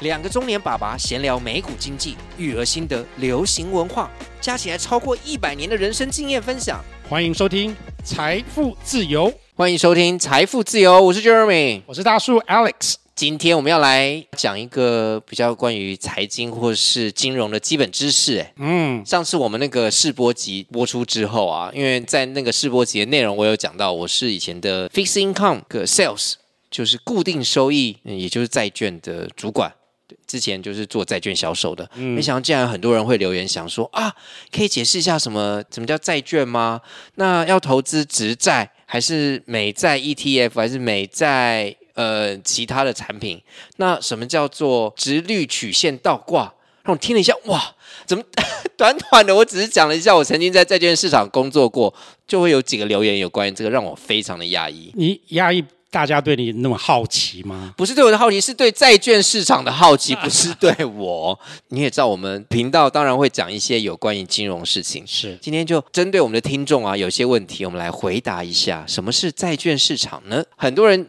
两个中年爸爸闲聊美股经济、育儿心得、流行文化，加起来超过一百年的人生经验分享。欢迎收听财富自由，欢迎收听财富自由，我是 Jeremy，我是大树 Alex。今天我们要来讲一个比较关于财经或是金融的基本知识。哎，嗯，上次我们那个试播集播出之后啊，因为在那个试播集的内容，我有讲到我是以前的 Fixed Income 个 Sales，就是固定收益，也就是债券的主管。之前就是做债券销售的，嗯、没想到竟然很多人会留言想说啊，可以解释一下什么什么叫债券吗？那要投资直债还是美债 ETF 还是美债呃其他的产品？那什么叫做直率曲线倒挂？让我听了一下，哇，怎么 短短的我只是讲了一下，我曾经在债券市场工作过，就会有几个留言有关于这个，让我非常的压抑。你压抑？大家对你那么好奇吗？不是对我的好奇，是对债券市场的好奇，不是对我。你也知道，我们频道当然会讲一些有关于金融事情。是，今天就针对我们的听众啊，有些问题，我们来回答一下，什么是债券市场呢？很多人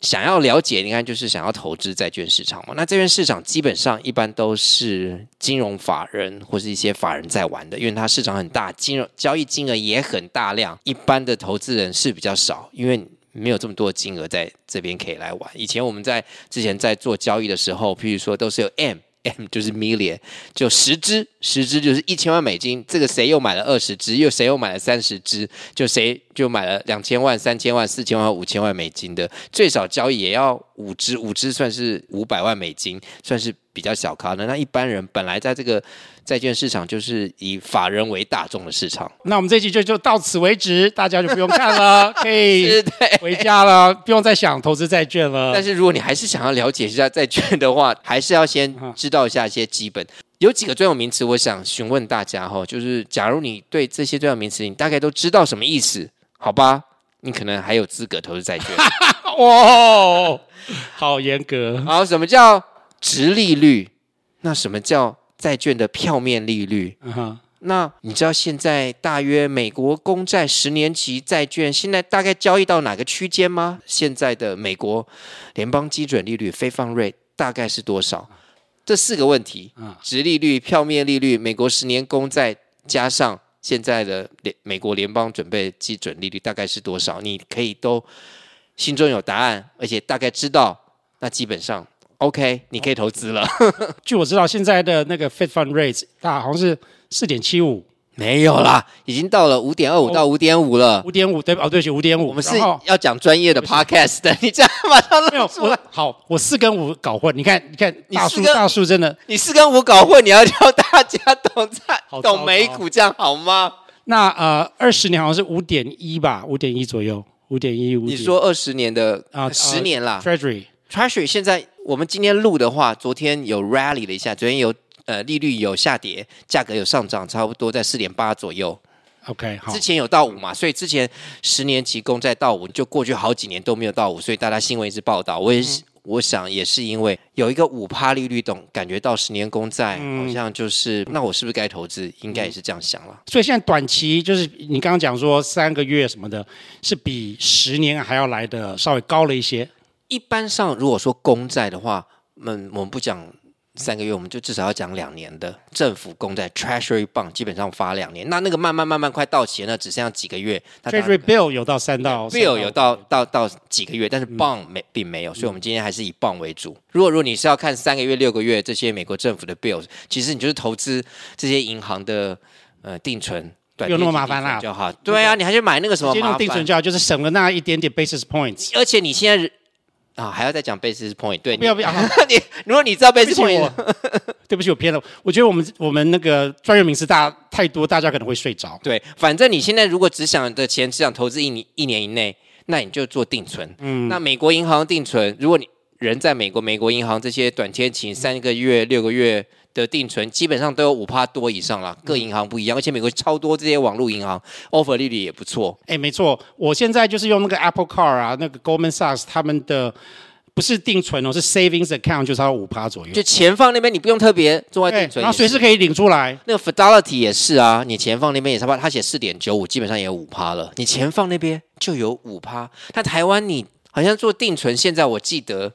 想要了解，你看，就是想要投资债券市场嘛。那债券市场基本上一般都是金融法人或是一些法人在玩的，因为它市场很大，金融交易金额也很大量，一般的投资人是比较少，因为。没有这么多金额在这边可以来玩。以前我们在之前在做交易的时候，譬如说都是有 M，M 就是 million，就十只，十只就是一千万美金。这个谁又买了二十只，又谁又买了三十只，就谁就买了两千万、三千万、四千万、五千万美金的，最少交易也要五只，五只算是五百万美金，算是比较小咖的。那一般人本来在这个。债券市场就是以法人为大众的市场。那我们这期就就到此为止，大家就不用看了，可以回家了，不用再想投资债券了。但是如果你还是想要了解一下债券的话，还是要先知道一下一些基本。有几个专有名词，我想询问大家哈，就是假如你对这些专有名词，你大概都知道什么意思？好吧，你可能还有资格投资债券。哇，好严格。好，什么叫殖利率？那什么叫？债券的票面利率，uh. 那你知道现在大约美国公债十年期债券现在大概交易到哪个区间吗？现在的美国联邦基准利率 Fund Rate 大概是多少？这四个问题，殖利率、票面利率、美国十年公债加上现在的联美国联邦准备基准利率大概是多少？你可以都心中有答案，而且大概知道，那基本上。OK，你可以投资了。据我知道，现在的那个 Fed Fund Rate 大好像是四点七五，没有啦，已经到了五点二五到五点五了。五点五对哦，对不起，五点五。我们是要讲专业的 Podcast 的，你这样马上没有我好，我四跟五搞混。你看，你看，大叔大叔真的，你四跟五搞混，你要教大家懂在懂美股，这样好吗？那呃，二十年好像是五点一吧，五点一左右，五点一五。你说二十年的啊，十年啦 Treasury Treasury 现在。我们今天录的话，昨天有 rally 了一下，昨天有呃利率有下跌，价格有上涨，差不多在四点八左右。OK，好，之前有到五嘛，所以之前十年期公债到五，就过去好几年都没有到五，所以大家新闻一直报道。我也是，嗯、我想也是因为有一个五趴利率，懂感觉到十年公债好像就是，嗯、那我是不是该投资？应该也是这样想了。所以现在短期就是你刚刚讲说三个月什么的，是比十年还要来的稍微高了一些。一般上，如果说公债的话，嗯，我们不讲三个月，我们就至少要讲两年的政府公债 （Treasury Bond），基本上发两年。那那个慢慢慢慢快到期了，那只剩下几个月。Treasury Bill 有到三到 Bill 有到到到几个月，但是 Bond 没并没有，所以我们今天还是以 Bond 为主。如果如果你是要看三个月、六个月这些美国政府的 Bills，其实你就是投资这些银行的呃定存，对，有那么麻烦啦，就好。对啊，你还去买那个什么？金融定存就好，就是省了那一点点 basis points，而且你现在。啊，还要再讲 basis point？对，不要不要，你 如果你知道 basis point，对不起，我偏了。我觉得我们我们那个专业名词大太多，大家可能会睡着。对，反正你现在如果只想的钱只想投资一年一年以内，那你就做定存。嗯，那美国银行定存，如果你人在美国，美国银行这些短天期三个月、六个月。的定存基本上都有五趴多以上了，各银行不一样，而且美国超多这些网络银行 offer 利率也不错。哎，没错，我现在就是用那个 Apple Card 啊，那个 Goldman Sachs 他们的不是定存哦，是 Savings Account，就差五趴左右。就钱放那边，你不用特别做外定存，然后随时可以领出来。那个 Fidelity 也是啊，你钱放那边也差不多，他写四点九五，基本上也有五趴了。你钱放那边就有五趴。但台湾你好像做定存，现在我记得。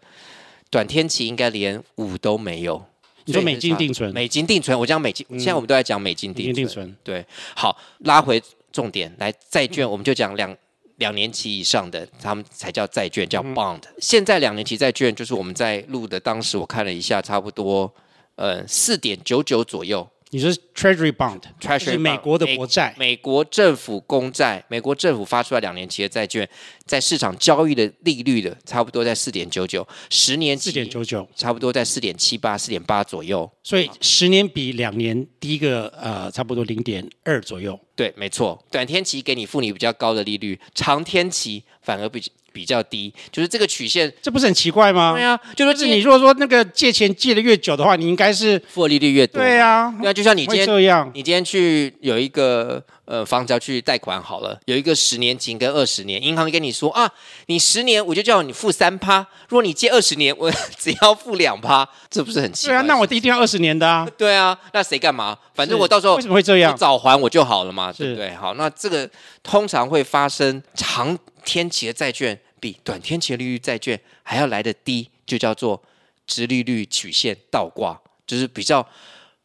短天期应该连五都没有。你说美金定存？美金定存，我讲美金，嗯、现在我们都在讲美金定存。定存对，好，拉回重点来，债券我们就讲两两年期以上的，他们才叫债券，叫 bond。嗯、现在两年期债券就是我们在录的，当时我看了一下，差不多呃四点九九左右。你说 Treasury Bond，Treasury 是美国的国债，美国政府公债，美国政府发出来两年期的债券，在市场交易的利率的差不多在四点九九，十年期四点九九，差不多在四点七八、四点八左右。所以十年比两年低个呃，差不多零点二左右。对，没错，短天期给你付你比较高的利率，长天期反而比。比较低，就是这个曲线，这不是很奇怪吗？对啊，就说是你如果说那个借钱借的越久的话，你应该是付的利率越多。对啊，那就像你今天这样，你今天去有一个呃房子要去贷款好了，有一个十年期跟二十年，银行跟你说啊，你十年我就叫你付三趴，如果你借二十年，我 只要付两趴，这不是很奇怪？对啊，那我一定要二十年的啊。对啊，那谁干嘛？反正我到时候为什么会这样？早还我就好了嘛，对不对？好，那这个通常会发生长天期的债券。比短天期的利率债券还要来得低，就叫做殖利率曲线倒挂，就是比较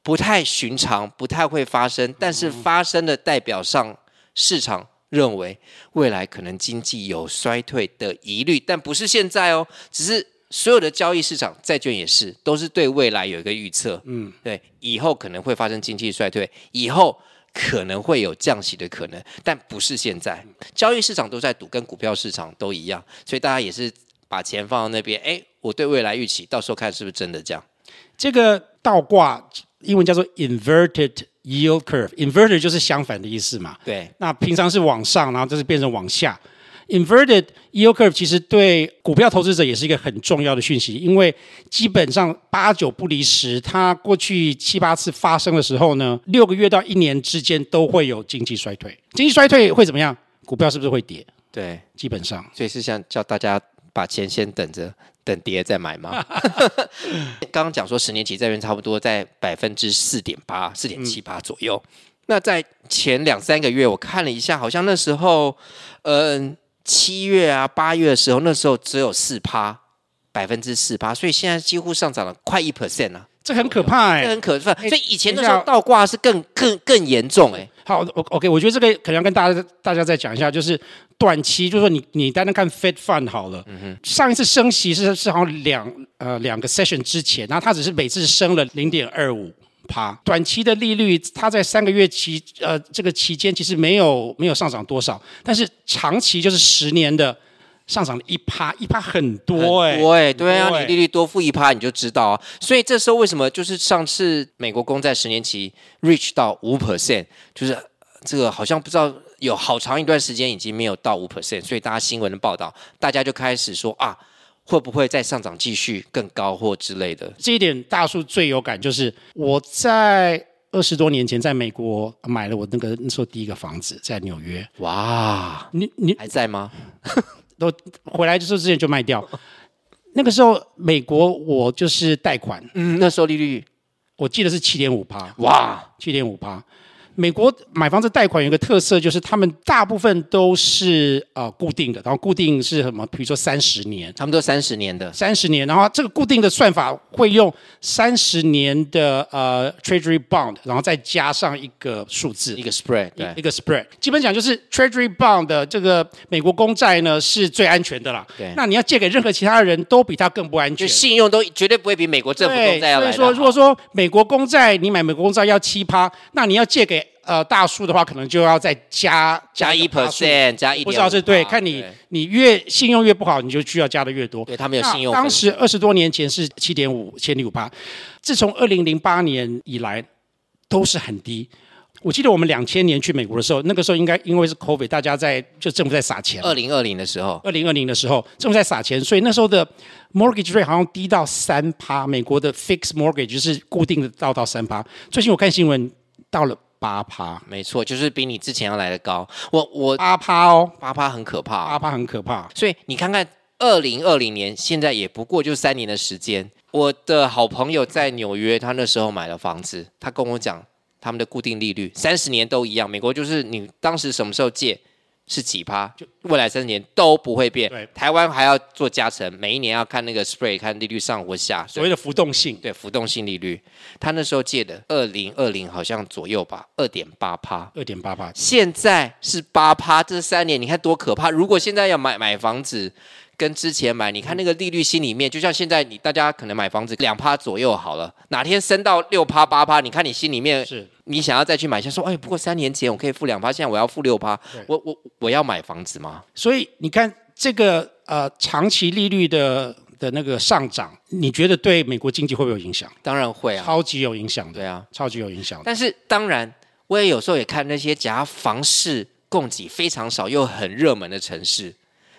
不太寻常，不太会发生，但是发生的代表上市场认为未来可能经济有衰退的疑虑，但不是现在哦，只是所有的交易市场债券也是都是对未来有一个预测，嗯，对，以后可能会发生经济衰退，以后。可能会有降息的可能，但不是现在。交易市场都在赌，跟股票市场都一样，所以大家也是把钱放到那边。哎，我对未来预期，到时候看是不是真的这样。这个倒挂英文叫做 inverted yield curve，inverted 就是相反的意思嘛。对。那平常是往上，然后这是变成往下。Inverted yield curve 其实对股票投资者也是一个很重要的讯息，因为基本上八九不离十，它过去七八次发生的时候呢，六个月到一年之间都会有经济衰退。经济衰退会怎么样？股票是不是会跌？对，基本上。所以是想叫大家把钱先等着，等跌再买吗？刚刚讲说十年期债券差不多在百分之四点八、四点七八左右。嗯、那在前两三个月，我看了一下，好像那时候，嗯、呃。七月啊，八月的时候，那时候只有四趴，百分之四趴，所以现在几乎上涨了快一 percent 啊，这很可怕哎、欸，这很可怕。欸、所以以前那时候倒挂是更更更严重哎、欸。好，OK，我觉得这个可能要跟大家大家再讲一下，就是短期，就是说你你单单看 Fed Fund 好了，嗯、上一次升息是是好像两呃两个 session 之前，然后它只是每次升了零点二五。趴短期的利率，它在三个月期呃这个期间其实没有没有上涨多少，但是长期就是十年的上涨了一趴，一趴很多哎、欸，多哎、欸，对啊，你利率多付一趴你就知道啊。所以这时候为什么就是上次美国公债十年期 reach 到五 percent，就是这个好像不知道有好长一段时间已经没有到五 percent，所以大家新闻的报道，大家就开始说啊。会不会再上涨继续更高或之类的？这一点大叔最有感，就是我在二十多年前在美国买了我那个那时候第一个房子，在纽约。哇，你你还在吗？都回来的时候之前就卖掉。那个时候美国我就是贷款，嗯，那时候利率我记得是七点五趴。哇，七点五趴。美国买房子贷款有一个特色，就是他们大部分都是呃固定的，然后固定是什么？比如说三十年，他们都三十年的，三十年，然后这个固定的算法会用三十年的呃 Treasury Bond，然后再加上一个数字，一个 spread，对，一个 spread，基本讲就是 Treasury Bond 的这个美国公债呢是最安全的啦。对，那你要借给任何其他人都比它更不安全，就信用都绝对不会比美国政府公债要来。所以说，如果说美国公债你买美国公债要七趴，那你要借给呃，大数的话可能就要再加加一 percent，加一点，不知道是对，看你你越信用越不好，你就需要加的越多。对，他们有信用。当时二十多年前是七点五千零五趴，自从二零零八年以来都是很低。我记得我们两千年去美国的时候，那个时候应该因为是 COVID，大家在就政府在撒钱。二零二零的时候，二零二零的时候政府在撒钱，所以那时候的 mortgage rate 好像低到三趴，美国的 fixed mortgage 就是固定的到到三趴。最近我看新闻到了。八趴，没错，就是比你之前要来的高。我我八趴哦，八趴很可怕，八趴很可怕。所以你看看，二零二零年现在也不过就三年的时间。我的好朋友在纽约，他那时候买了房子，他跟我讲，他们的固定利率三十年都一样。美国就是你当时什么时候借，是几趴，就未来三十年都不会变。对，台湾还要做加成，每一年要看那个 spread，看利率上或下，所谓的浮动性。对，浮动性利率，他那时候借的二零二零好像左右吧，二点八趴，二点八趴，现在是八趴，这三年你看多可怕！如果现在要买买房子。跟之前买，你看那个利率，心里面就像现在你大家可能买房子两趴左右好了，哪天升到六趴八趴，你看你心里面是，你想要再去买下，说哎，不过三年前我可以付两趴，现在我要付六趴，我我我要买房子吗？所以你看这个呃长期利率的的那个上涨，你觉得对美国经济会不会有影响？当然会啊，超级有影响的，对啊，超级有影响。但是当然，我也有时候也看那些假房市供给非常少又很热门的城市。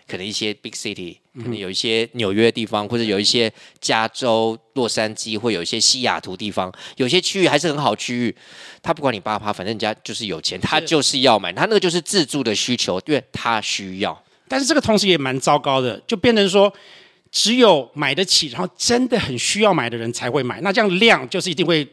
可能一些 big city，可能有一些纽约的地方，或者有一些加州洛杉矶，或有一些西雅图地方，有些区域还是很好区域。他不管你八趴，反正人家就是有钱，他就是要买，他那个就是自住的需求，因为他需要。但是这个同时也蛮糟糕的，就变成说，只有买得起，然后真的很需要买的人才会买，那这样量就是一定会。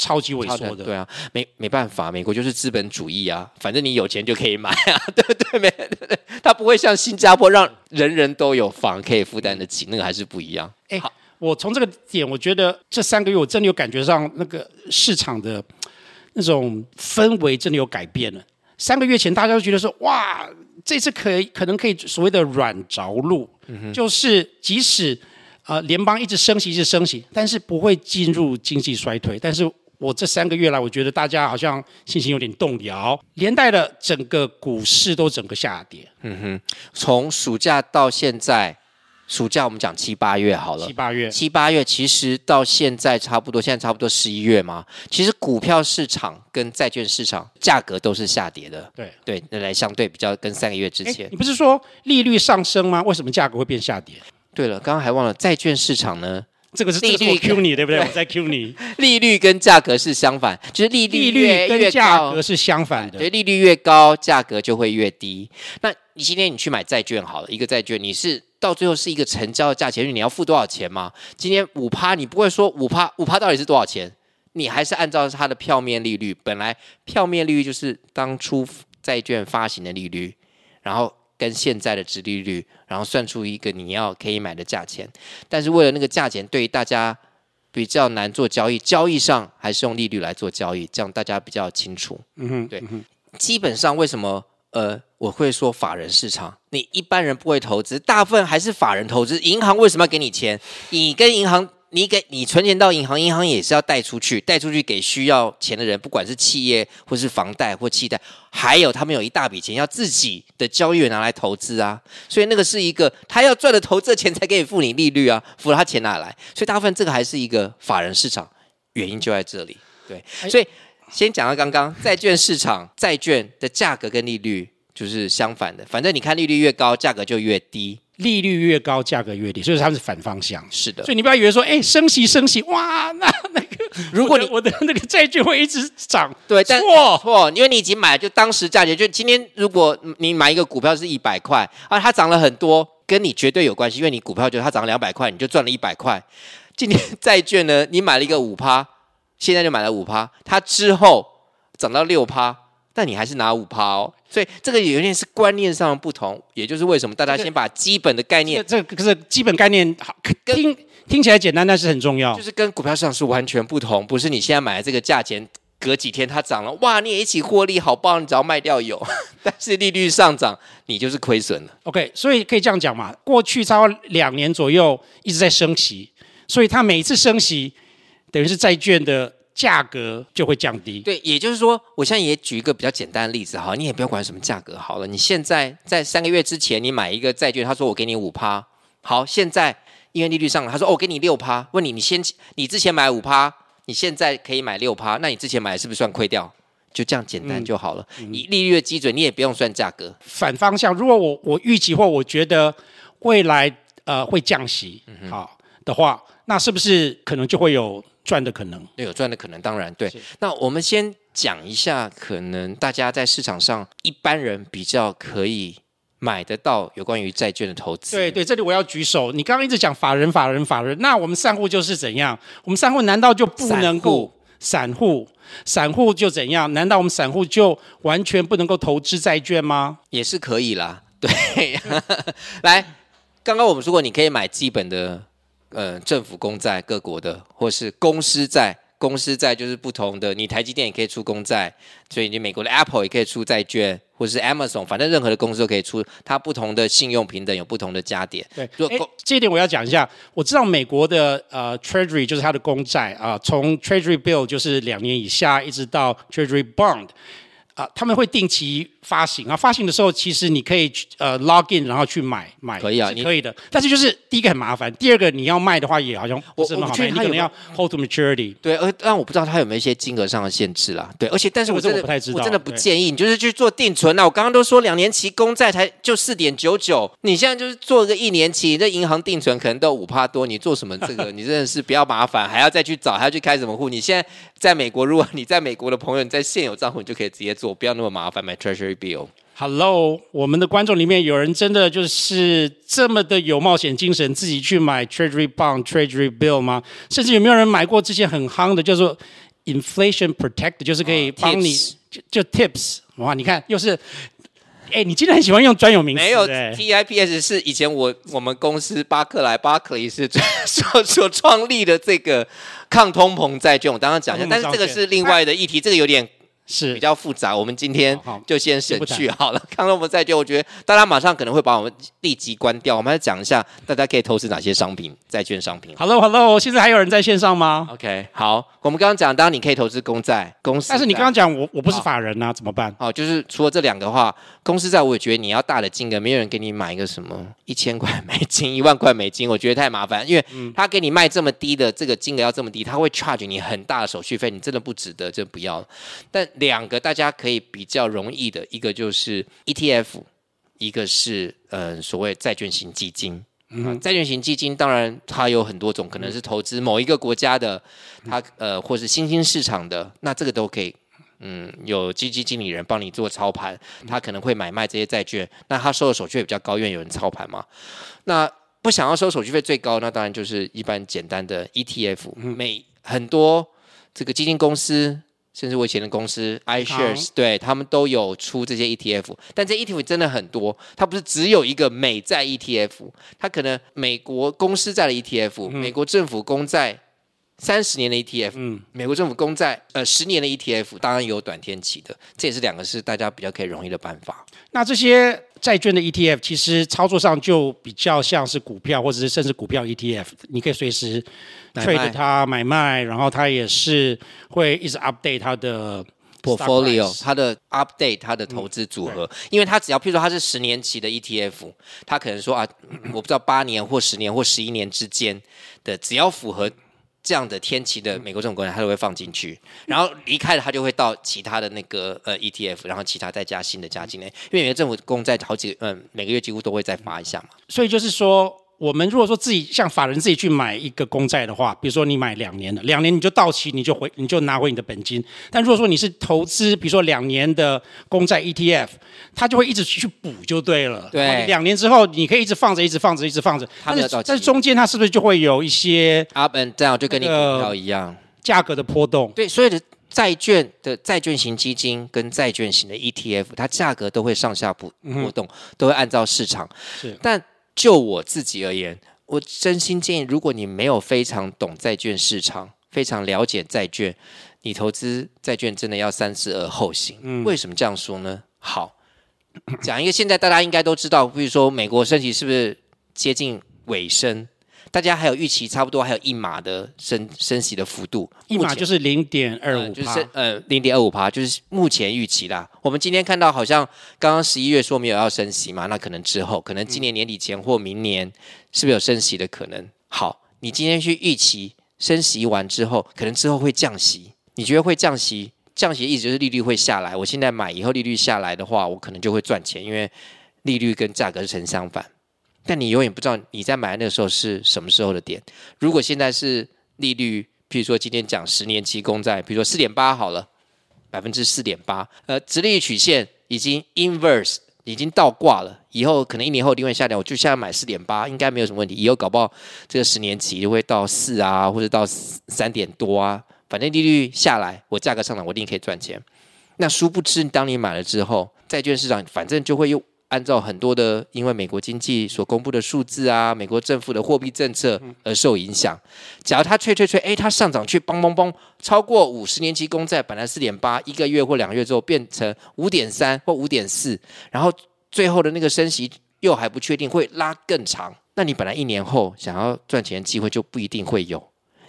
超级萎缩的，对啊，没没办法，美国就是资本主义啊，反正你有钱就可以买啊，对 不对？没，对对，他不会像新加坡让人人都有房可以负担得起，那个还是不一样。哎，好，我从这个点，我觉得这三个月我真的有感觉上那个市场的 那种氛围真的有改变了。三个月前大家都觉得说，哇，这次可以可能可以所谓的软着陆，嗯、就是即使呃联邦一直升息，一直升息，但是不会进入经济衰退，但是。我这三个月来，我觉得大家好像信心有点动摇，连带的整个股市都整个下跌。嗯哼，从暑假到现在，暑假我们讲七八月好了，七八月，七八月其实到现在差不多，现在差不多十一月嘛。其实股票市场跟债券市场价格都是下跌的。对对，那来相对比较跟三个月之前，你不是说利率上升吗？为什么价格会变下跌？对了，刚刚还忘了债券市场呢。这个是利率 Q 你对不对？我在 Q 你，利率跟价格是相反，就是利率越利率跟价格是相反的。对，利率越高，价格就会越低。那你今天你去买债券好了，一个债券你是到最后是一个成交的价钱，你要付多少钱吗？今天五趴，你不会说五趴，五趴到底是多少钱？你还是按照它的票面利率，本来票面利率就是当初债券发行的利率，然后。跟现在的值利率，然后算出一个你要可以买的价钱，但是为了那个价钱，对于大家比较难做交易，交易上还是用利率来做交易，这样大家比较清楚。嗯哼，对，基本上为什么呃我会说法人市场，你一般人不会投资，大部分还是法人投资。银行为什么要给你钱？你跟银行。你给你存钱到银行，银行也是要贷出去，贷出去给需要钱的人，不管是企业或是房贷或期贷，还有他们有一大笔钱要自己的交易员拿来投资啊，所以那个是一个他要赚的投资的钱才可以付你利率啊，付了他钱哪来？所以大部分这个还是一个法人市场，原因就在这里。对，所以先讲到刚刚债券市场，债券的价格跟利率就是相反的，反正你看利率越高，价格就越低。利率越高，价格越低，所以它是反方向。是的，所以你不要以为说，哎，升息升息，哇，那那个，如果你我的，那个债券会一直涨，对，但错错，因为你已经买了，就当时价钱，就今天如果你买一个股票是一百块啊，它涨了很多，跟你绝对有关系，因为你股票就它涨了两百块，你就赚了一百块。今天债券呢，你买了一个五趴，现在就买了五趴，它之后涨到六趴。但你还是拿五趴哦，所以这个有点是观念上的不同，也就是为什么大家先把基本的概念，这个可是基本概念好听听起来简单，但是很重要，就是跟股票市场是完全不同，不是你现在买的这个价钱，隔几天它涨了，哇，你也一起获利，好棒，你只要卖掉有，但是利率上涨，你就是亏损了。OK，所以可以这样讲嘛，过去超过两年左右一直在升息，所以它每一次升息，等于是债券的。价格就会降低。对，也就是说，我现在也举一个比较简单的例子哈，你也不要管什么价格好了。你现在在三个月之前，你买一个债券，他说我给你五趴，好，现在因为利率上了，他说哦，我给你六趴。问你，你先你之前买五趴，你现在可以买六趴，那你之前买是不是算亏掉？就这样简单就好了。嗯、以利率的基准，你也不用算价格。反方向，如果我我预期或我觉得未来呃会降息，好的话，那是不是可能就会有？赚的可能，对，有赚的可能，当然对。那我们先讲一下，可能大家在市场上一般人比较可以买得到有关于债券的投资。对对，这里我要举手。你刚刚一直讲法人、法人、法人，那我们散户就是怎样？我们散户难道就不能够散户，散户就怎样？难道我们散户就完全不能够投资债券吗？也是可以啦。对，来，刚刚我们说过，你可以买基本的，呃，政府公债，各国的，或是公司债。公司债就是不同的，你台积电也可以出公债，所以你美国的 Apple 也可以出债券，或者是 Amazon，反正任何的公司都可以出。它不同的信用平等有不同的加点。对，诶，这一点我要讲一下。我知道美国的呃 Treasury 就是它的公债啊，从 Treasury Bill 就是两年以下，一直到 Treasury Bond 啊，他们会定期。发行啊，发行的时候其实你可以去呃 log in，然后去买买，可以啊，可以的。但是就是第一个很麻烦，第二个你要卖的话也好像不是很好卖，你可能要 hold to maturity。对，而但我不知道它有没有一些金额上的限制啦。对，而且但是我真的我不太知道，我真的不建议你就是去做定存啦。我刚刚都说两年期公债才就四点九九，你现在就是做个一年期，这银行定存可能都五趴多，你做什么这个？你真的是不要麻烦，还要再去找，还要去开什么户？你现在在美国，如果你在美国的朋友，你在现有账户你就可以直接做，不要那么麻烦买 Treasury Bill。Hello，我们的观众里面有人真的就是这么的有冒险精神，自己去买 Treasury Bond、Treasury Bill 吗？甚至有没有人买过这些很夯的，叫做 Inflation Protect，就是可以帮你、oh, 就，就 Tips。哇，你看又是，哎，你竟然很喜欢用专有名词？没有，TIPS 是以前我我们公司巴克莱巴克利是所所创立的这个抗通膨债券。我刚刚讲一下，但是这个是另外的议题，这个有点。是比较复杂，我们今天就先省去好了。看到我们债券，我觉得大家马上可能会把我们立即关掉。我们来讲一下，大家可以投资哪些商品，债券商品。Hello，Hello，现在还有人在线上吗？OK，好，我们刚刚讲，当然你可以投资公债、公司。但是你刚刚讲我我不是法人啊，怎么办？哦，就是除了这两个的话，公司债我也觉得你要大的金额，没有人给你买一个什么一千块美金、一万块美金，我觉得太麻烦，因为他给你卖这么低的这个金额要这么低，他会 charge 你很大的手续费，你真的不值得，就不要。但两个大家可以比较容易的一个就是 ETF，一个是呃所谓债券型基金。嗯，债券型基金当然它有很多种，可能是投资某一个国家的，它呃或是新兴市场的，那这个都可以。嗯，有基金经理人帮你做操盘，他可能会买卖这些债券，那他收的手续费比较高，因为有人操盘嘛。那不想要收手续费最高，那当然就是一般简单的 ETF。每很多这个基金公司，甚至我以前的公司 iShares，对他们都有出这些 ETF。但这 ETF 真的很多，它不是只有一个美债 ETF，它可能美国公司债的 ETF，美国政府公债。三十年的 ETF，嗯，美国政府公债，呃，十年的 ETF，当然有短天期的，这也是两个是大家比较可以容易的办法。那这些债券的 ETF，其实操作上就比较像是股票，或者是甚至股票 ETF，你可以随时 trade 它买卖，然后它也是会一直 update 它的 portfolio，它的 update 它的投资组合，嗯、因为它只要譬如说它是十年期的 ETF，它可能说啊，我不知道八年或十年或十一年之间的，只要符合。这样的天期的美国政府国债，它都会放进去，然后离开了，它就会到其他的那个呃 ETF，然后其他再加新的加进来，因为美国政府公债好几嗯每个月几乎都会再发一下嘛，所以就是说。我们如果说自己像法人自己去买一个公债的话，比如说你买两年的，两年你就到期，你就回，你就拿回你的本金。但如果说你是投资，比如说两年的公债 ETF，它就会一直去补就对了。对，两年之后你可以一直放着，一直放着，一直放着。但是在中间它是不是就会有一些 up and down，就跟你股票一样，价格的波动？对，所有的债券的债券型基金跟债券型的 ETF，它价格都会上下波波动，都会按照市场。是，但。就我自己而言，我真心建议，如果你没有非常懂债券市场，非常了解债券，你投资债券真的要三思而后行。嗯，为什么这样说呢？好，讲一个现在大家应该都知道，比如说美国升息是不是接近尾声？大家还有预期，差不多还有一码的升升息的幅度，一码就是零点二五，就是呃零点二五趴，就是目前预期啦。我们今天看到好像刚刚十一月说没有要升息嘛，那可能之后可能今年年底前或明年是不是有升息的可能？好，你今天去预期升息完之后，可能之后会降息，你觉得会降息？降息的意思就是利率会下来。我现在买以后利率下来的话，我可能就会赚钱，因为利率跟价格是成相反。但你永远不知道你在买那个时候是什么时候的点。如果现在是利率，譬如说今天讲十年期公债，比如说四点八好了，百分之四点八，呃，直利率曲线已经 inverse，已经倒挂了，以后可能一年后定会下跌，我就现在买四点八，应该没有什么问题。以后搞不好这个十年期就会到四啊，或者到三点多啊，反正利率下来，我价格上涨，我一定可以赚钱。那殊不知，当你买了之后，债券市场反正就会又按照很多的，因为美国经济所公布的数字啊，美国政府的货币政策而受影响。假如它吹吹吹，哎，它上涨去，嘣嘣嘣，超过五十年期公债本来四点八，一个月或两个月之后变成五点三或五点四，然后最后的那个升息又还不确定，会拉更长。那你本来一年后想要赚钱的机会就不一定会有。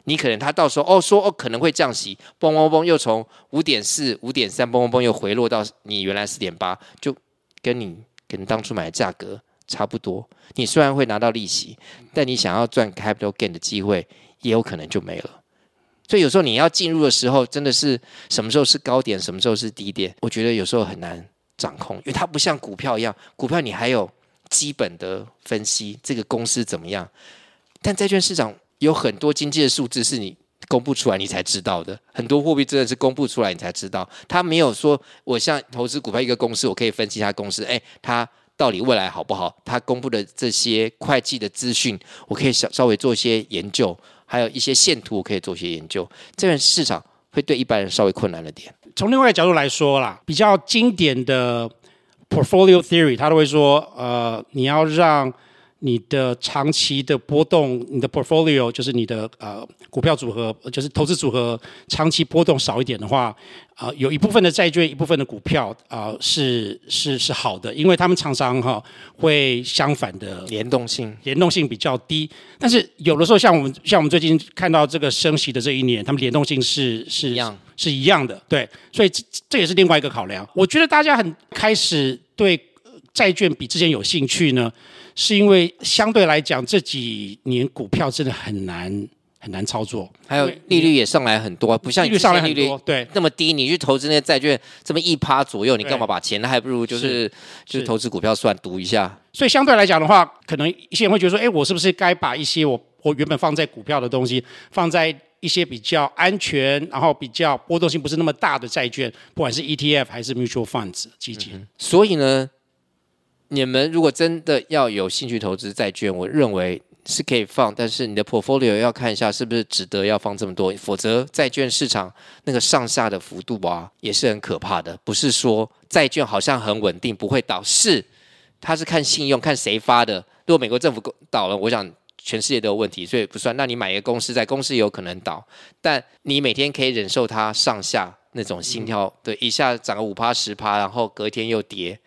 你可能他到时候哦说哦可能会降息，嘣嘣嘣又从五点四、五点三，嘣嘣嘣又回落到你原来四点八，就跟你跟当初买的价格差不多。你虽然会拿到利息，但你想要赚 capital gain 的机会也有可能就没了。所以有时候你要进入的时候，真的是什么时候是高点，什么时候是低点，我觉得有时候很难掌控，因为它不像股票一样，股票你还有基本的分析这个公司怎么样，但债券市场。有很多经济的数字是你公布出来你才知道的，很多货币真的是公布出来你才知道。他没有说我像投资股票一个公司，我可以分析他公司，哎，他到底未来好不好？他公布的这些会计的资讯，我可以稍稍微做一些研究，还有一些线图我可以做一些研究。这边市场会对一般人稍微困难了点。从另外一个角度来说啦，比较经典的 portfolio theory，他都会说，呃，你要让。你的长期的波动，你的 portfolio 就是你的呃股票组合，就是投资组合长期波动少一点的话，啊、呃，有一部分的债券，一部分的股票啊、呃，是是是好的，因为他们常常哈会相反的联动性，联动性比较低。但是有的时候，像我们像我们最近看到这个升息的这一年，他们联动性是是一样是一样的，对，所以这这也是另外一个考量。我觉得大家很开始对债券比之前有兴趣呢。是因为相对来讲，这几年股票真的很难很难操作，还有利率也上来很多，不像利率上来很多，对，那么低，你去投资那些债券这么一趴左右，你干嘛把钱？那还不如就是是就是投资股票算赌一下。所以相对来讲的话，可能一些人会觉得说，哎，我是不是该把一些我我原本放在股票的东西，放在一些比较安全，然后比较波动性不是那么大的债券，不管是 ETF 还是 mutual funds 基金。嗯、所以呢？你们如果真的要有兴趣投资债券，我认为是可以放，但是你的 portfolio 要看一下是不是值得要放这么多，否则债券市场那个上下的幅度啊，也是很可怕的。不是说债券好像很稳定不会倒，是它是看信用，看谁发的。如果美国政府倒了，我想全世界都有问题，所以不算。那你买一个公司，在公司也有可能倒，但你每天可以忍受它上下那种心跳，对，一下涨个五趴十趴，然后隔天又跌。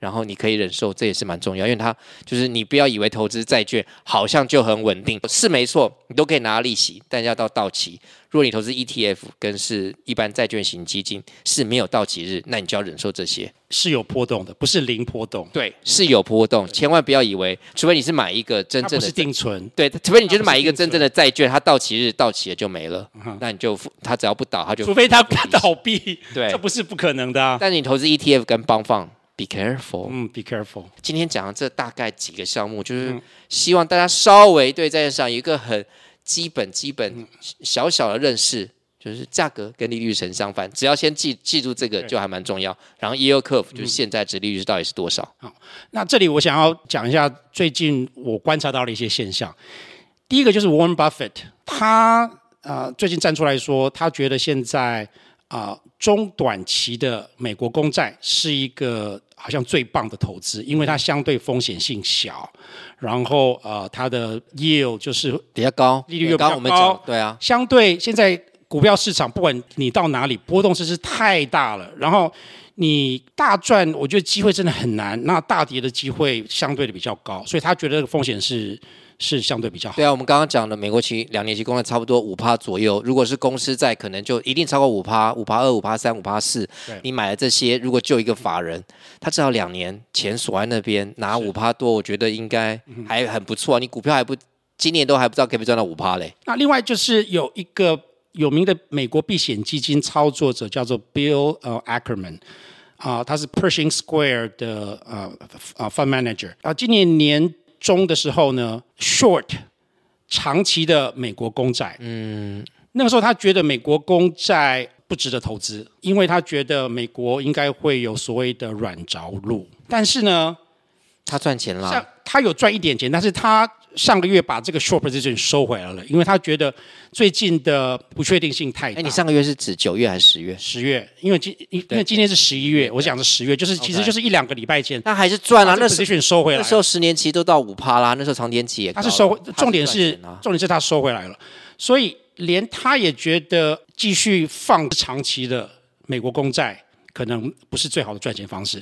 然后你可以忍受，这也是蛮重要，因为它就是你不要以为投资债券好像就很稳定，是没错，你都可以拿到利息，但要到到期。如果你投资 ETF 跟是一般债券型基金是没有到期日，那你就要忍受这些，是有波动的，不是零波动。对，是有波动，千万不要以为，除非你是买一个真正的，是定存，对，除非你就是买一个真正的债券，它到期日到期了就没了，嗯、那你就它只要不倒，它就除非它不倒闭，对，这不是不可能的、啊。但你投资 ETF 跟邦放。Be careful，嗯，Be careful。今天讲的这大概几个项目，就是希望大家稍微对债券上有一个很基本、基本小小的认识，就是价格跟利率成相反，只要先记记住这个就还蛮重要。然后 yield curve 就是现在值利率到底是多少？好，那这里我想要讲一下最近我观察到的一些现象。第一个就是 Warren Buffett，他啊、呃、最近站出来说，他觉得现在啊、呃、中短期的美国公债是一个。好像最棒的投资，因为它相对风险性小，然后呃，它的 yield 就是比较高，利率又比较高，对啊。相对现在股票市场，不管你到哪里，波动真是太大了。然后你大赚，我觉得机会真的很难。那大跌的机会相对的比较高，所以他觉得这个风险是。是相对比较好。对啊，我们刚刚讲的美国期两年期公债差不多五趴左右，如果是公司债，可能就一定超过五趴，五趴二、五趴三、五趴四。你买了这些，如果就一个法人，他至少两年钱锁在那边拿五趴多，我觉得应该还很不错啊。你股票还不今年都还不知道可不可以赚到五趴嘞。那另外就是有一个有名的美国避险基金操作者叫做 Bill 呃 Ackerman 啊，他是 Pershing Square 的呃呃 Fund Manager 啊，今年年。中的时候呢，short 长期的美国公债，嗯，那个时候他觉得美国公债不值得投资，因为他觉得美国应该会有所谓的软着陆。但是呢，他赚钱了，像他有赚一点钱，但是他上个月把这个 short position 收回来了，因为他觉得最近的不确定性太大。哎，你上个月是指九月还是十月？十月，因为今因为今天是十一月，我讲的十月，就是其实就是一两个礼拜前。那还是赚了，那 position 收回来，那时候十年期都到五趴啦，那时候长天期也。他是收回，重点是重点是他收回来了，所以连他也觉得继续放长期的美国公债。可能不是最好的赚钱方式。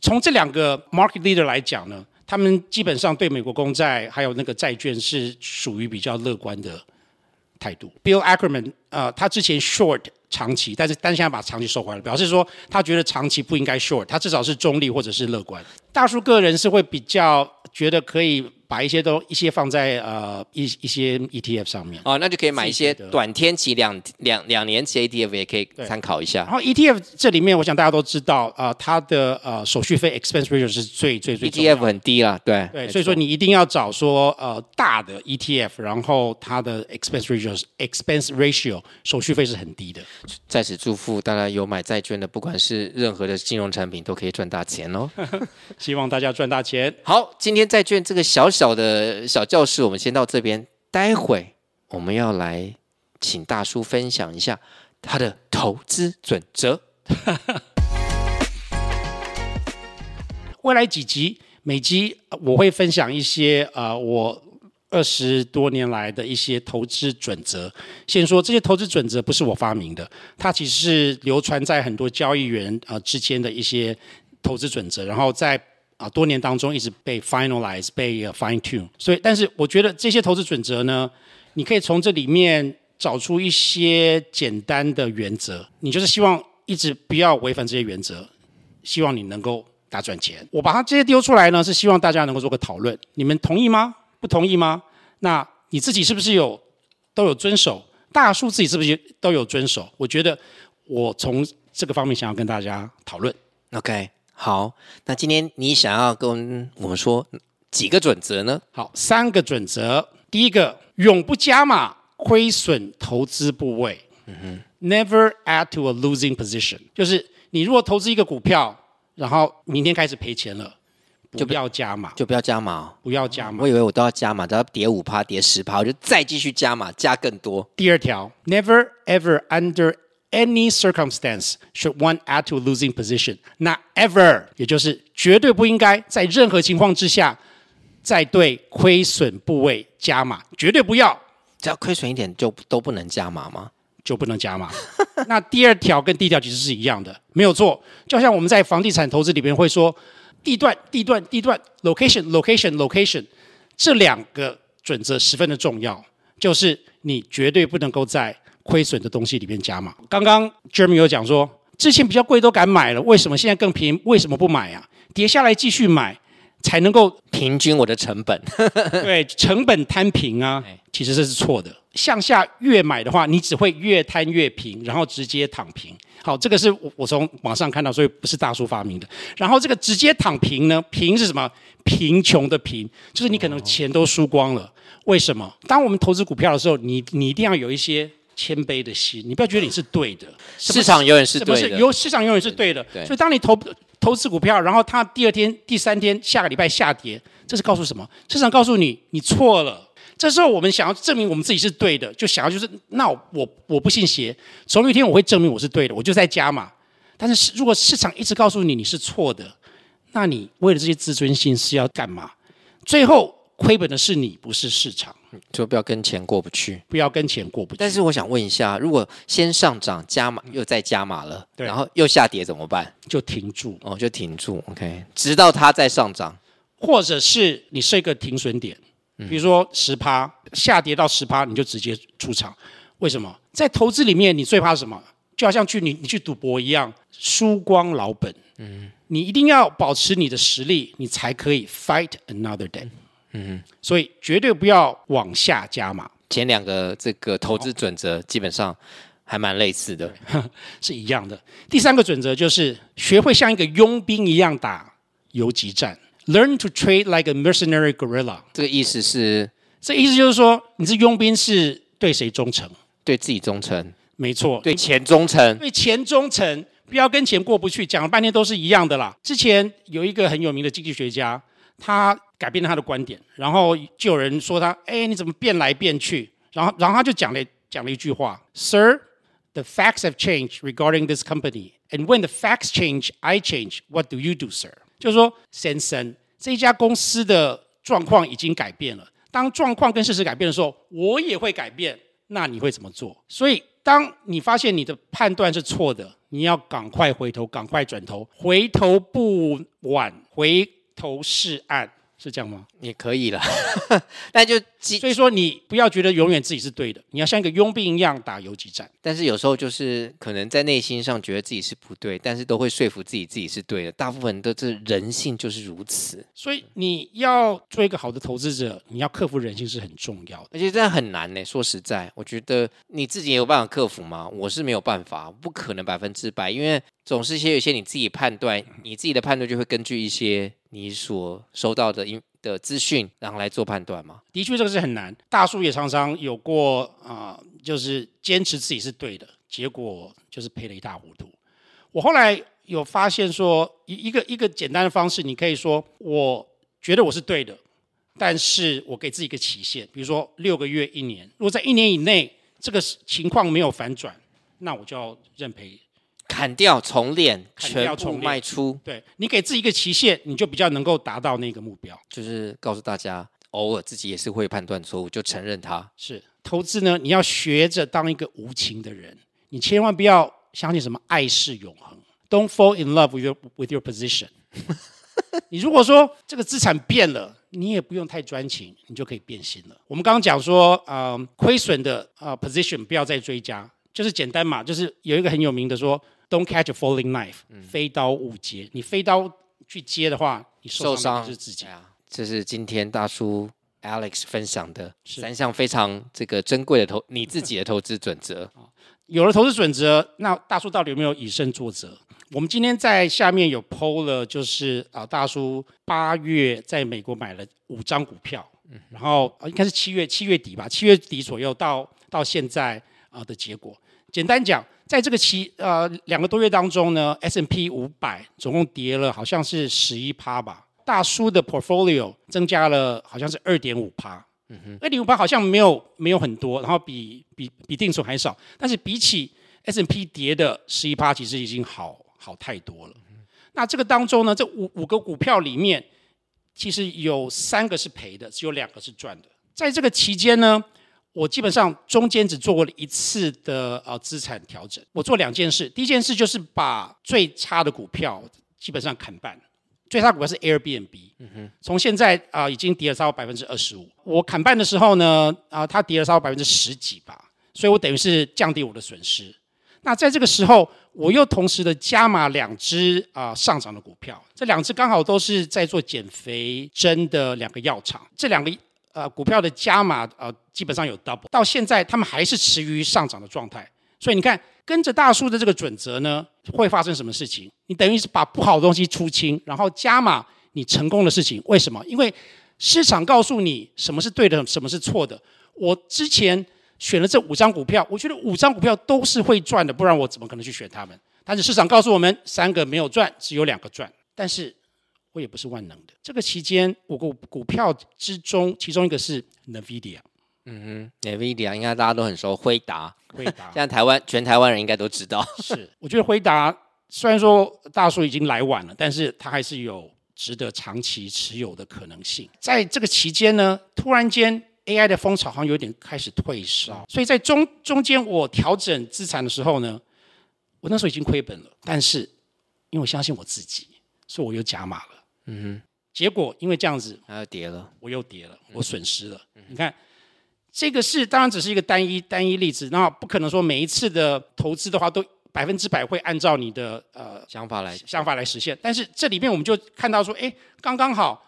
从这两个 market leader 来讲呢，他们基本上对美国公债还有那个债券是属于比较乐观的态度。Bill Ackerman，呃，他之前 short 长期，但是但现在把长期收回来了，表示说他觉得长期不应该 short，他至少是中立或者是乐观。大叔个人是会比较觉得可以。把一些都一些放在呃一一些 ETF 上面哦，那就可以买一些短天期两两两年期 ETF 也可以参考一下。然后 ETF 这里面，我想大家都知道啊、呃，它的呃手续费 expense ratio 是最最最 ETF 很低啦，对对，所以说你一定要找说呃大的 ETF，然后它的 expense ratio expense ratio 手续费是很低的。在此祝福大家有买债券的，不管是任何的金融产品，都可以赚大钱哦。希望大家赚大钱。好，今天债券这个小小的小教室，我们先到这边。待会我们要来请大叔分享一下他的投资准则。未来几集每集我会分享一些呃我二十多年来的一些投资准则。先说这些投资准则不是我发明的，它其实是流传在很多交易员啊、呃、之间的一些投资准则，然后在。啊，多年当中一直被 finalize、被 fine tune，所以，但是我觉得这些投资准则呢，你可以从这里面找出一些简单的原则，你就是希望一直不要违反这些原则，希望你能够大赚钱。我把它这些丢出来呢，是希望大家能够做个讨论，你们同意吗？不同意吗？那你自己是不是有都有遵守？大叔自己是不是都有遵守？我觉得我从这个方面想要跟大家讨论。OK。好，那今天你想要跟我们说几个准则呢？好，三个准则。第一个，永不加码亏损投资部位。嗯哼，Never add to a losing position，就是你如果投资一个股票，然后明天开始赔钱了，就不要加码，就不要加码，不要加码。我以为我都要加码，都要跌五趴、跌十趴，我就再继续加码，加更多。第二条，Never ever under Any circumstance should one add to a losing position? Not ever，也就是绝对不应该在任何情况之下再对亏损部位加码，绝对不要。只要亏损一点就都不能加码吗？就不能加码。那第二条跟第一条其实是一样的，没有错。就像我们在房地产投资里边会说，地段、地段、地段，location、location、location，这两个准则十分的重要，就是你绝对不能够在。亏损的东西里面加码。刚刚 Jeremy 有讲说，之前比较贵都敢买了，为什么现在更便宜？为什么不买啊？跌下来继续买，才能够平均我的成本。对，成本摊平啊，其实这是错的。向下越买的话，你只会越摊越平，然后直接躺平。好，这个是我我从网上看到，所以不是大叔发明的。然后这个直接躺平呢，平是什么？贫穷的贫，就是你可能钱都输光了。为什么？当我们投资股票的时候，你你一定要有一些。谦卑的心，你不要觉得你是对的，市场永远是对的，有市场永远是对的。对，所以当你投投资股票，然后它第二天、第三天、下个礼拜下跌，这是告诉什么？市场告诉你你错了。这时候我们想要证明我们自己是对的，就想要就是那我我不信邪，总有一天我会证明我是对的，我就在加码。但是如果市场一直告诉你你是错的，那你为了这些自尊心是要干嘛？最后。亏本的是你，不是市场，就不要跟钱过不去，不要跟钱过不去。但是我想问一下，如果先上涨加码，又再加码了，对，然后又下跌怎么办？就停住哦，就停住，OK，直到它再上涨，或者是你设一个停损点，比如说十趴下跌到十趴，你就直接出场。为什么？在投资里面，你最怕什么？就好像去你你去赌博一样，输光老本。嗯，你一定要保持你的实力，你才可以 fight another day。嗯，所以绝对不要往下加码。前两个这个投资准则基本上还蛮类似的，是一样的。第三个准则就是学会像一个佣兵一样打游击战，Learn to trade like a mercenary guerrilla。这个意思是，这意思就是说，你是佣兵是对谁忠诚？对自己忠诚，没错。对钱忠诚，对钱忠诚，不要跟钱过不去。讲了半天都是一样的啦。之前有一个很有名的经济学家。他改变了他的观点，然后就有人说他，哎，你怎么变来变去？然后，然后他就讲了讲了一句话：“Sir，the facts have changed regarding this company, and when the facts change, I change. What do you do, sir？” 就是说，先生，这一家公司的状况已经改变了。当状况跟事实改变的时候，我也会改变。那你会怎么做？所以，当你发现你的判断是错的，你要赶快回头，赶快转头，回头不晚，回头是岸。是这样吗？也可以了，那就所以说你不要觉得永远自己是对的，你要像一个佣兵一样打游击战。但是有时候就是可能在内心上觉得自己是不对，但是都会说服自己自己是对的。大部分的这人性就是如此。所以你要做一个好的投资者，你要克服人性是很重要的，而且真的很难呢。说实在，我觉得你自己也有办法克服吗？我是没有办法，不可能百分之百，因为总是些有些你自己判断，你自己的判断就会根据一些。你所收到的因的资讯，然后来做判断吗？的确，这个是很难。大叔也常常有过啊、就是坚持自己是对的，结果就是赔了一塌糊涂。我后来有发现说，一一个一个简单的方式，你可以说，我觉得我是对的，但是我给自己一个期限，比如说六个月、一年。如果在一年以内这个情况没有反转，那我就要认赔。砍掉重练，全部卖出。对，你给自己一个期限，你就比较能够达到那个目标。就是告诉大家，偶尔自己也是会判断错误，就承认它。是投资呢，你要学着当一个无情的人，你千万不要相信什么爱是永恒。Don't fall in love with your with your position。你如果说这个资产变了，你也不用太专情，你就可以变心了。我们刚刚讲说，嗯，亏损的啊 position 不要再追加，就是简单嘛，就是有一个很有名的说。Don't catch a falling knife，飞刀勿接。你飞刀去接的话，你受伤是自己啊。这是今天大叔 Alex 分享的三项非常这个珍贵的投你自己的投资准则。有了投资准则，那大叔到底有没有以身作则？我们今天在下面有 PO 了，就是啊，大叔八月在美国买了五张股票，然后应该是七月七月底吧，七月底左右到到现在啊的结果。简单讲。在这个期呃两个多月当中呢，S&P 五百总共跌了好像是十一趴吧。大叔的 portfolio 增加了好像是二点五趴，二点五趴好像没有没有很多，然后比比比定存还少，但是比起 S&P 跌的十一趴，其实已经好好太多了。嗯、那这个当中呢，这五五个股票里面，其实有三个是赔的，只有两个是赚的。在这个期间呢。我基本上中间只做过了一次的呃资产调整。我做两件事，第一件事就是把最差的股票基本上砍半。最差股票是 Airbnb，嗯哼，从现在啊、呃、已经跌了超过百分之二十五。我砍半的时候呢，啊、呃、它跌了超过百分之十几吧，所以我等于是降低我的损失。那在这个时候，我又同时的加码两只啊上涨的股票，这两只刚好都是在做减肥针的两个药厂，这两个。呃，股票的加码呃，基本上有 double，到现在他们还是持于上涨的状态。所以你看，跟着大叔的这个准则呢，会发生什么事情？你等于是把不好的东西出清，然后加码你成功的事情。为什么？因为市场告诉你什么是对的，什么是错的。我之前选了这五张股票，我觉得五张股票都是会赚的，不然我怎么可能去选他们？但是市场告诉我们，三个没有赚，只有两个赚。但是我也不是万能的。这个期间，我股股票之中，其中一个是 NVIDIA。嗯哼，NVIDIA 应该大家都很熟，辉达。辉达，现在台湾全台湾人应该都知道。是，我觉得辉达虽然说大叔已经来晚了，但是它还是有值得长期持有的可能性。在这个期间呢，突然间 AI 的风潮好像有点开始退烧，所以在中中间我调整资产的时候呢，我那时候已经亏本了，但是因为我相信我自己，所以我又加码了。嗯哼，结果因为这样子，它又跌了，我又跌了，我损失了。嗯、你看，这个是当然只是一个单一单一例子，那不可能说每一次的投资的话都百分之百会按照你的呃想法来想法来实现。但是这里面我们就看到说，哎，刚刚好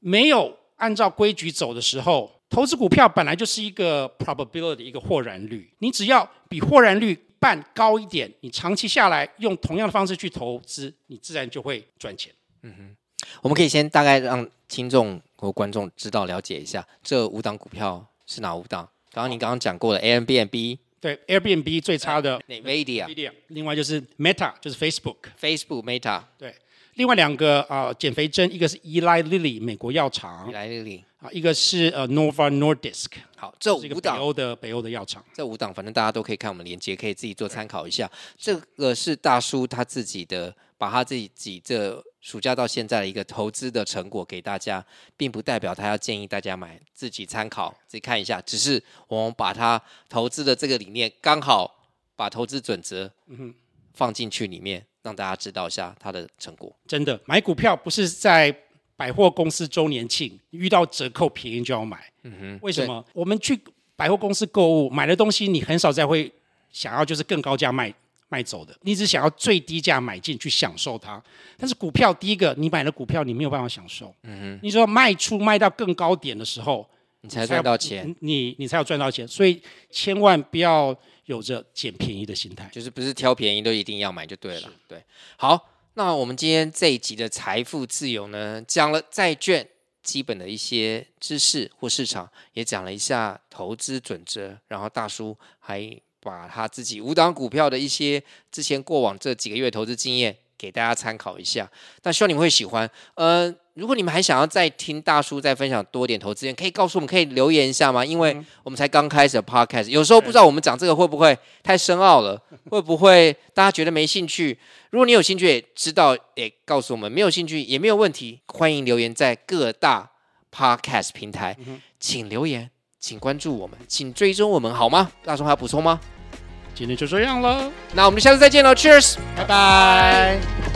没有按照规矩走的时候，投资股票本来就是一个 probability 一个豁然率，你只要比豁然率半高一点，你长期下来用同样的方式去投资，你自然就会赚钱。嗯哼。我们可以先大概让听众和观众知道了解一下这五档股票是哪五档。刚刚你刚刚讲过的 Airbnb，对 Airbnb 最差的 Nvidia，另外就是 Meta，就是 Facebook，Facebook Meta，对。另外两个啊、呃、减肥针，一个是 Eli Lilly 美国药厂，Eli Lilly 啊，一个是呃 Nova Nordisk。好，这五档是一个北欧的北欧的药厂，这五档反正大家都可以看我们连接，可以自己做参考一下。这个是大叔他自己的，把他自己这暑假到现在的一个投资的成果给大家，并不代表他要建议大家买，自己参考，自己看一下。只是我们把他投资的这个理念，刚好把投资准则放进去里面，让大家知道一下他的成果。真的，买股票不是在百货公司周年庆遇到折扣便宜就要买。嗯哼，为什么？我们去百货公司购物买的东西，你很少再会想要就是更高价卖卖走的，你只想要最低价买进去享受它。但是股票，第一个你买了股票，你没有办法享受。嗯哼，你说卖出卖到更高点的时候，你才赚到钱，你你，你才有赚到钱。所以千万不要有着捡便宜的心态，就是不是挑便宜都一定要买就对了。对，好，那我们今天这一集的财富自由呢，讲了债券。基本的一些知识或市场也讲了一下投资准则，然后大叔还把他自己五档股票的一些之前过往这几个月投资经验给大家参考一下。但希望你们会喜欢。呃，如果你们还想要再听大叔再分享多点投资，可以告诉我们，可以留言一下吗？因为我们才刚开始的 podcast，有时候不知道我们讲这个会不会太深奥了，会不会大家觉得没兴趣？如果你有兴趣，也知道，也告诉我们；没有兴趣也没有问题，欢迎留言在各大 podcast 平台，请留言，请关注我们，请追踪我们，好吗？大叔还要补充吗？今天就这样了，那我们下次再见喽，Cheers，拜拜。